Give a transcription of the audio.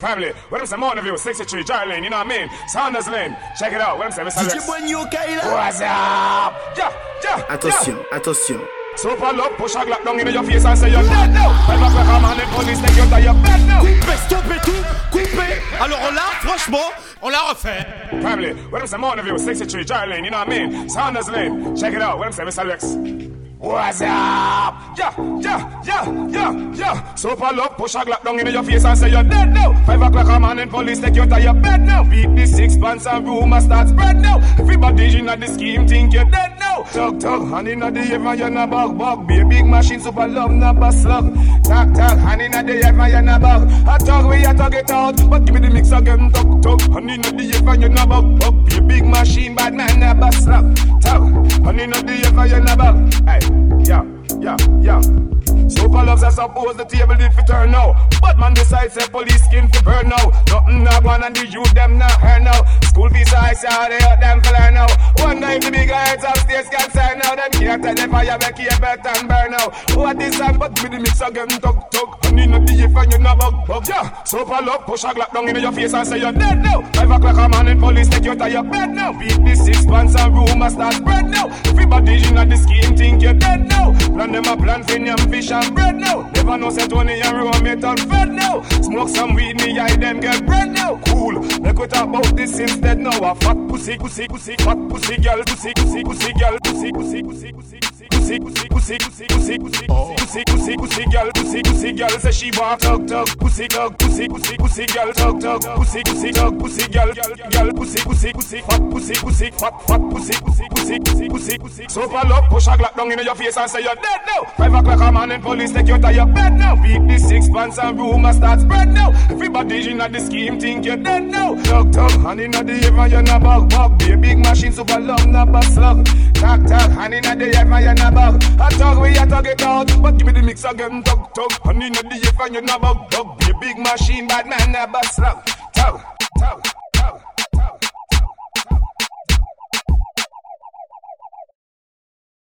Family, what I'm saying, Mountain View, 63, Jar Lane, you know what I mean? Saunders Lane, check it out, what I'm saying, Mr. Lex. What's up? Yeah, yeah, Attention, attention. Super love, push a glock down in your face and say you're dead now. Five o'clock, I'm on the police, take you to your bed now. Coupez, stoppez tout, coupez. Alors là, franchement, on la refait. Family, what I'm saying, Mountain View, 63, Jar Lane, you know what I mean? Saunders Lane, check it out, what I'm saying, Mr. Lex. What's up? Yeah, yeah, yeah, yeah, yeah. Super love, push a glock down in your face and say you're dead now. Five o'clock, I'm on the police, take you to your bed now. Beat the six pants and rumor start spread now. Everybody in at the scheme think you're dead now. Tug, tug, hand in the ever you're not bug, bug. Be a big machine, super love, not bust slug. Tug, tug, hand in the ever you're not bug. I tug, we a tug it out, but give me the mix again. Tug, tug, hand in the ever you're not bug, bug. Be a big machine, suppose the table did fi turn now. But man decides say police skin fi burn now. Nothing not one and the youth them not heard now. School fees I saw they out them learn now. One night the bigger heads upstairs now. Them can't tell the fire make you bet and burn now. What this song but with the mix again tug tug. Honey no the if and you no bug bug. Yeah, super love push a glock down in your face and say you're dead now. Five o'clock a man and police take you to your bed now. Beat the six pants and rumors start spread now. Everybody in the scheme think you're dead now. Plan them a plan for yam fish and bread now. Never know say Tony and Rome it on fed now. Smoke some weed, me eye them get bread now. Cool, make we talk about this instead now. A fat pussy, pussy, pussy, fat pussy girl, pussy, pussy, pussy girl, pussy, pussy, Pussy girl, pussy pussy girl, say she want tug tug. Pussy tug, pussy pussy pussy girl, tug tug. Pussy pussy tug, pussy girl pussy, pussy, pussy, fat pussy, pussy, fat, fat pussy, pussy, pussy, pussy, pussy, pussy. Super love, push a glock down in your face and say you're dead now. Five o'clock, a man and police take you to your bed now. Beat the six pants and rumors start spread now. Everybody in the scheme think you're dead now. Tug, tug, hand in the ever you're not bug, bug. Be a big machine, super not bust slug. Tug, tug, hand in the ever you're not bug. A tug, we a tug it out, but give me the mix again. Tug, tug, hand in the ever you're not bug, bug. Be a big machine, bad man, bust slug. Tug.